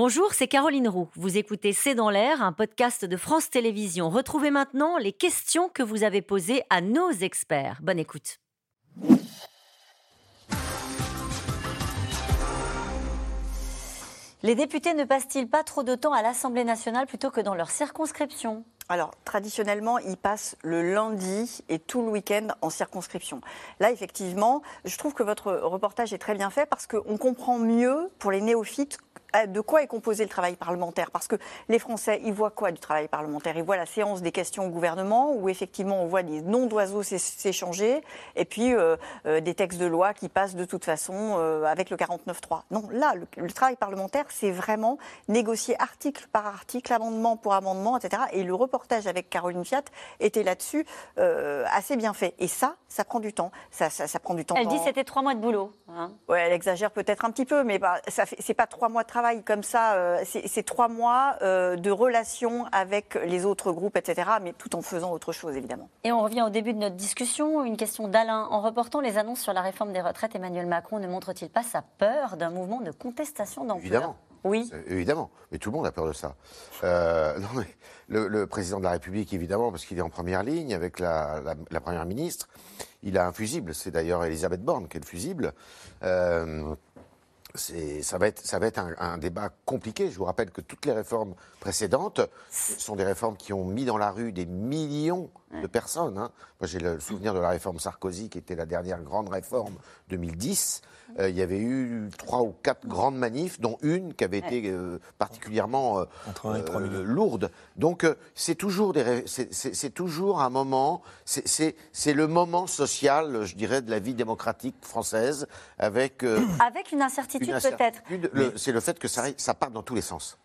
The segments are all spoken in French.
Bonjour, c'est Caroline Roux. Vous écoutez C'est dans l'air, un podcast de France Télévisions. Retrouvez maintenant les questions que vous avez posées à nos experts. Bonne écoute. Les députés ne passent-ils pas trop de temps à l'Assemblée nationale plutôt que dans leur circonscription? Alors, traditionnellement, ils passent le lundi et tout le week-end en circonscription. Là, effectivement, je trouve que votre reportage est très bien fait parce qu'on comprend mieux, pour les néophytes, euh, de quoi est composé le travail parlementaire Parce que les Français, ils voient quoi du travail parlementaire? Ils voient la séance des questions au gouvernement, où effectivement on voit des noms d'oiseaux s'échanger, et puis euh, euh, des textes de loi qui passent de toute façon avec le 49.3. Non, là, le, travail parlementaire, c'est vraiment négocier article par article, amendement pour amendement, etc. reportage avec Caroline Fiat était là-dessus assez bien fait. Et ça, ça prend du temps. Ça, ça, prend du temps. Elle dit c'était trois mois de boulot. Hein. Ouais, elle exagère peut-être un petit peu, mais bah, ça c'est pas trois mois de travail travail comme ça, euh, c'est trois mois euh, de relation avec les autres groupes, etc., mais tout en faisant autre chose, évidemment. Et on revient au début de notre discussion. Une question d'Alain. En reportant les annonces sur la réforme des retraites, Emmanuel Macron ne montre-t-il pas sa peur d'un mouvement de contestation d'ampleur? Évidemment. Oui. Évidemment, mais tout le monde a peur de ça. Euh, non, mais le, président de la République, évidemment, parce qu'il est en première ligne avec la, première ministre, il a un fusible. C'est d'ailleurs Elisabeth Borne qui est le fusible ça va être, ça va être un, débat compliqué. Je vous rappelle que toutes les réformes précédentes sont des réformes qui ont mis dans la rue des millions de personnes. Hein. Moi, j'ai le souvenir de la réforme Sarkozy, qui était la dernière grande réforme 2010. Euh, il y avait eu trois ou quatre grandes manifs, dont une qui avait été euh, particulièrement euh, lourde. Donc, c'est toujours, c'est toujours un moment, c'est le moment social, je dirais, de la vie démocratique française, avec... avec une incertitude, peut-être. C'est le fait que ça, ça part dans tous les sens.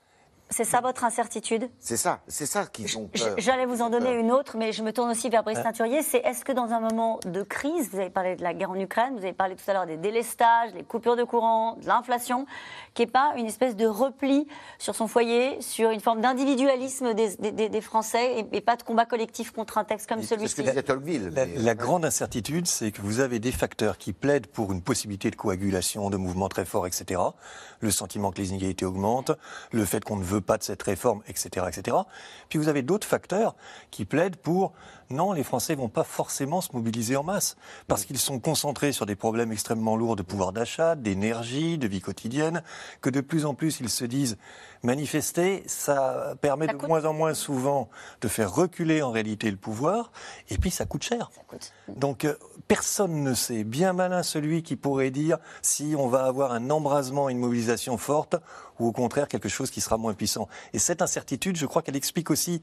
C'est ça votre incertitude? C'est ça, c'est ça qui sont. J'allais vous en donner une autre, mais je me tourne aussi vers Brice Teinturier. C'est est-ce que dans un moment de crise, vous avez parlé de la guerre en Ukraine, vous avez parlé tout à l'heure des délestages, des coupures de courant, de l'inflation, qui n'est pas une espèce de repli sur son foyer, sur une forme d'individualisme des, Français et, pas de combat collectif contre un texte comme celui-ci? la, la grande incertitude, c'est que vous avez des facteurs qui plaident pour une possibilité de coagulation, de mouvements très forts, etc. Le sentiment que les inégalités augmentent, le fait qu'on ne veut pas de cette réforme, etc., etc. Puis vous avez d'autres facteurs qui plaident pour non, les Français vont pas forcément se mobiliser en masse parce qu'ils sont concentrés sur des problèmes extrêmement lourds de pouvoir d'achat, d'énergie, de vie quotidienne, que de plus en plus ils se disent manifester, ça permet de moins en moins souvent de faire reculer en réalité le pouvoir, et puis ça coûte cher. Donc euh, personne ne sait, bien malin celui qui pourrait dire si on va avoir un embrasement, une mobilisation forte, ou au contraire quelque chose qui sera moins puissant. Et cette incertitude, je crois qu'elle explique aussi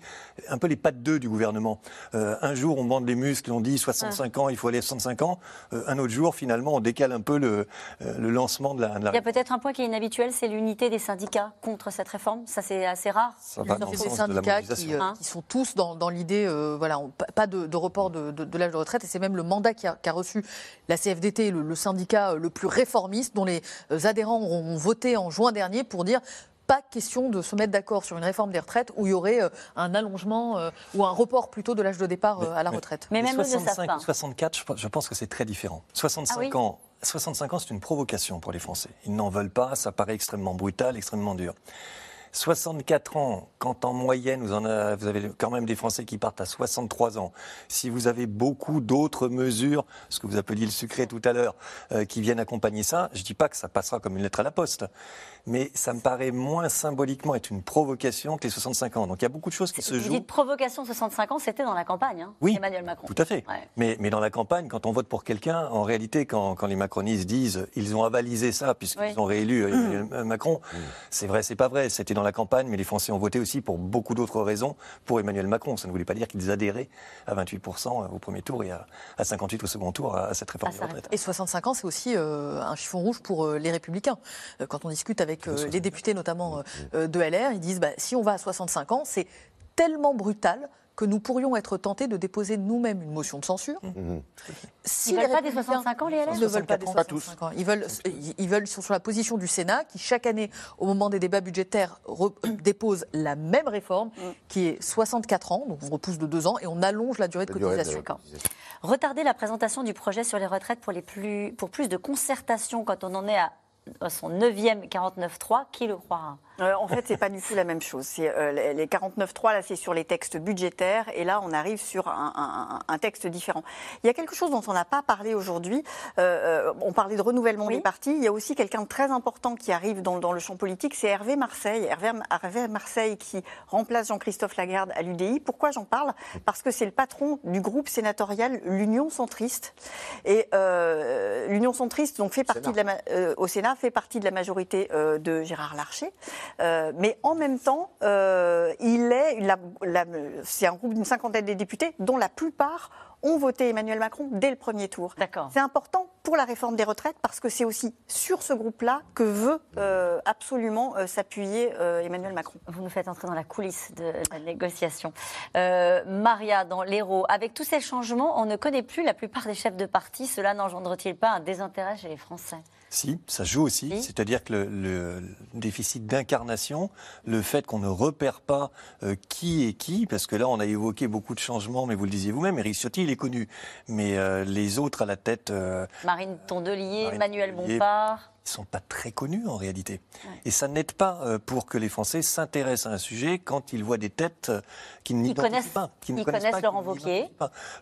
un peu les pattes d'eux du gouvernement. Euh, un jour, on bande les muscles, on dit 65 ans, il faut aller à 65 ans. Euh, un autre jour, finalement, on décale un peu le, le lancement de la, Il y a peut-être un point qui est inhabituel, c'est l'unité des syndicats contre cette réforme Ça, c'est assez rare. Ça va dans le des syndicats qui, euh, qui, sont tous dans, l'idée, euh, voilà, pas de, report de, l'âge de retraite. Et c'est même le mandat qu'a a reçu la CFDT, le, syndicat euh, le plus réformiste, dont les adhérents ont voté en juin dernier pour dire pas question de se mettre d'accord sur une réforme des retraites où il y aurait un allongement ou un report plutôt de l'âge de départ à la retraite. Mais, même 65 64, je pense que c'est très différent. 65 ah ans 65 ans, c'est une provocation pour les Français. Ils n'en veulent pas, ça paraît extrêmement brutal, extrêmement dur. 64 ans, quand en moyenne vous, en avez, vous avez quand même des Français qui partent à 63 ans, si vous avez beaucoup d'autres mesures, ce que vous appeliez le secret tout à l'heure, euh, qui viennent accompagner ça, je ne dis pas que ça passera comme une lettre à la poste, mais ça me paraît moins symboliquement être une provocation que les 65 ans. Donc il y a beaucoup de choses qui se jouent. Vous dites provocation 65 ans, c'était dans la campagne, hein, oui, Emmanuel Macron. Tout à fait. Mais, mais, dans la campagne, quand on vote pour quelqu'un, en réalité, quand, quand, les macronistes disent ils ont avalisé ça puisqu'ils ont réélu euh, Macron, c'est vrai, c'est pas vrai. C'était dans la campagne, mais les Français ont voté aussi pour beaucoup d'autres raisons pour Emmanuel Macron. Ça ne voulait pas dire qu'ils adhéraient à 28% au premier tour et à, 58% au second tour à, cette réforme ah, Et 65 ans, c'est aussi euh, un chiffon rouge pour euh, les Républicains. quand on discute avec euh, les députés notamment euh, euh, de LR. Ils disent bah, si on va à 65 ans, c'est tellement brutal que nous pourrions être tentés de déposer nous-mêmes une motion de censure. Mmh. Mmh. ils ne veulent pas des 65 ans, les LR Ils ne veulent pas des 65 ans. Ils veulent, ils veulent sur la position du Sénat, qui chaque année, au moment des débats budgétaires, dépose la même réforme, mmh. qui est 64 ans, donc on repousse de deux ans, et on allonge la durée de cotisation. Retarder la présentation du projet sur les retraites pour, les plus, pour plus de concertation quand on en est à son neuvième 49-3, qui le croira? En fait, c'est pas du tout la même chose. Euh, les 49.3, là, c'est sur les textes budgétaires, et là, on arrive sur un, texte différent. Il y a quelque chose dont on n'a pas parlé aujourd'hui. Euh, on parlait de renouvellement des partis. Il y a aussi quelqu'un de très important qui arrive dans, dans le champ politique, c'est Hervé Marseille. Hervé, Hervé Marseille qui remplace Jean-Christophe Lagarde à l'UDI. Pourquoi j'en parle? Parce que c'est le patron du groupe sénatorial l'Union centriste. Et euh, l'Union centriste donc, fait partie de la, euh, au Sénat fait partie de la majorité euh, de Gérard Larcher. Mais en même temps, il est c'est un groupe d'une cinquantaine de députés dont la plupart ont voté Emmanuel Macron dès le premier tour. C'est important pour la réforme des retraites parce que c'est aussi sur ce groupe-là que veut euh, absolument euh, s'appuyer euh, Emmanuel Macron. Vous nous faites entrer dans la coulisse de la négociation. Maria, dans l'Hérault, avec tous ces changements, on ne connaît plus la plupart des chefs de parti. Cela n'engendre-t-il pas un désintérêt chez les Français? Si, ça joue aussi. C'est-à-dire que le, déficit d'incarnation, le fait qu'on ne repère pas euh, qui est qui, parce que là, on a évoqué beaucoup de changements, mais vous le disiez vous-même, Eric Ciotti, il est connu. Mais euh, les autres à la tête. Euh, Marine Tondelier, Manuel Bompard. Ils sont pas très connus en réalité. Et ça n'aide pas pour que les Français s'intéressent à un sujet quand ils voient des têtes qui n'y connaissent pas. Qui ils connaissent Laurent Wauquiez.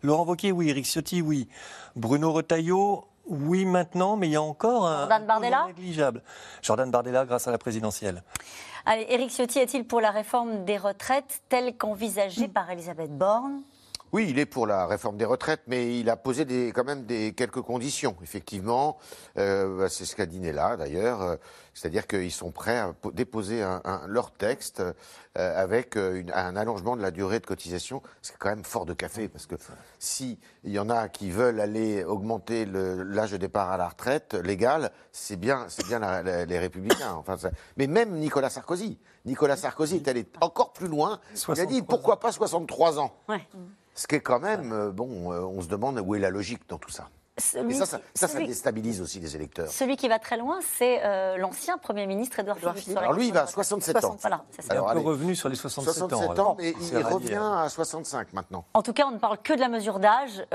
Laurent Wauquiez, oui. Eric Ciotti, oui. Bruno Retailleau, oui, maintenant, mais il y a encore un. Jordan Bardella négligeable. Jordan Bardella, grâce à la présidentielle. Allez, Éric Ciotti est-il pour la réforme des retraites telle qu'envisagée par Elisabeth Borne? Oui, il est pour la réforme des retraites, mais il a posé des, quand même des, quelques conditions, effectivement. Euh, bah, c'est ce qu'a dit Nella, d'ailleurs. Euh, c'est-à-dire qu'ils sont prêts à déposer un, leur texte euh, avec un allongement de la durée de cotisation. C'est quand même fort de café, parce que s'il y en a qui veulent aller augmenter l'âge de départ à la retraite légale, c'est bien, c'est bien les Républicains. Enfin, mais même Nicolas Sarkozy. Nicolas Sarkozy est allé encore plus loin. Il a dit pourquoi pas 63 ans? Ouais. Ce qui est quand même, euh, bon, euh, on se demande où est la logique dans tout ça. et ça, ça, ça, déstabilise aussi les électeurs. Celui qui va très loin, c'est euh, l'ancien Premier ministre Edouard Philippe. Alors lui, il va à 67 ans. Voilà, il est un peu revenu sur les 67, 67 ans. mais il revient à 65 maintenant. En tout cas, on ne parle que de la mesure d'âge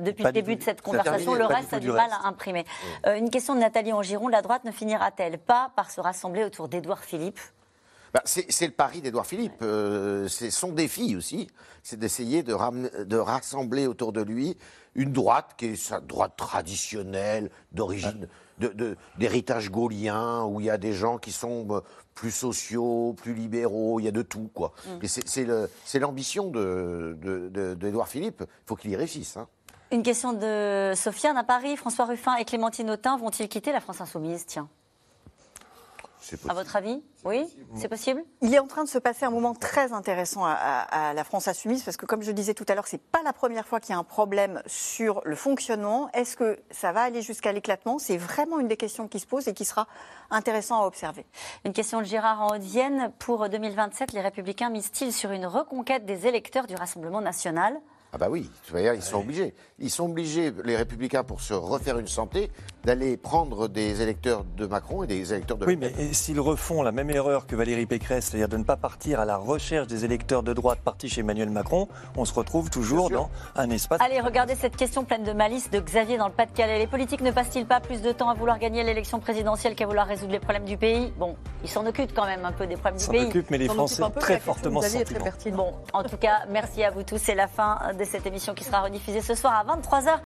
depuis le début de cette conversation. le reste a du, mal à imprimer. une question de Nathalie Angiron. La droite ne finira-t-elle pas par se rassembler autour d'Edouard Philippe? Bah, c'est le pari d'Edouard Philippe. Euh, c'est son défi aussi, c'est d'essayer de, de, rassembler autour de lui une droite qui est sa droite traditionnelle, d'origine, d'héritage gaulien, où il y a des gens qui sont euh, plus sociaux, plus libéraux, il y a de tout. quoi. Mm. C'est l'ambition d'Edouard Philippe. Il faut qu'il y réussisse. Hein. Une question de Sofiane à Paris. François Ruffin et Clémentine Autain vont-ils quitter la France Insoumise? Tiens. À votre avis Oui C'est possible Il est en train de se passer un moment très intéressant à, la France Insoumise parce que, comme je disais tout à l'heure, ce n'est pas la première fois qu'il y a un problème sur le fonctionnement. Est-ce que ça va aller jusqu'à l'éclatement? C'est vraiment une des questions qui se pose et qui sera intéressant à observer. Une question de Gérard en Haute-Vienne. Pour 2027, les Républicains misent-ils sur une reconquête des électeurs du Rassemblement national? Ah bah oui, ils sont obligés. Ils sont obligés, les républicains, pour se refaire une santé, d'aller prendre des électeurs de Macron et des électeurs de Oui, mais s'ils refont la même erreur que Valérie Pécresse, c'est-à-dire de ne pas partir à la recherche des électeurs de droite partis chez Emmanuel Macron, on se retrouve toujours dans un espace... Allez, regardez cette question pleine de malice de Xavier dans le Pas-de-Calais. Les politiques ne passent-ils pas plus de temps à vouloir gagner l'élection présidentielle qu'à vouloir résoudre les problèmes du pays? Bon, ils s'en occupent quand même un peu des problèmes du pays. Ils s'en occupent, mais les Français très fortement très Bon, en tout cas, merci à vous tous. C'est la fin de cette émission qui sera rediffusée ce soir à 23h.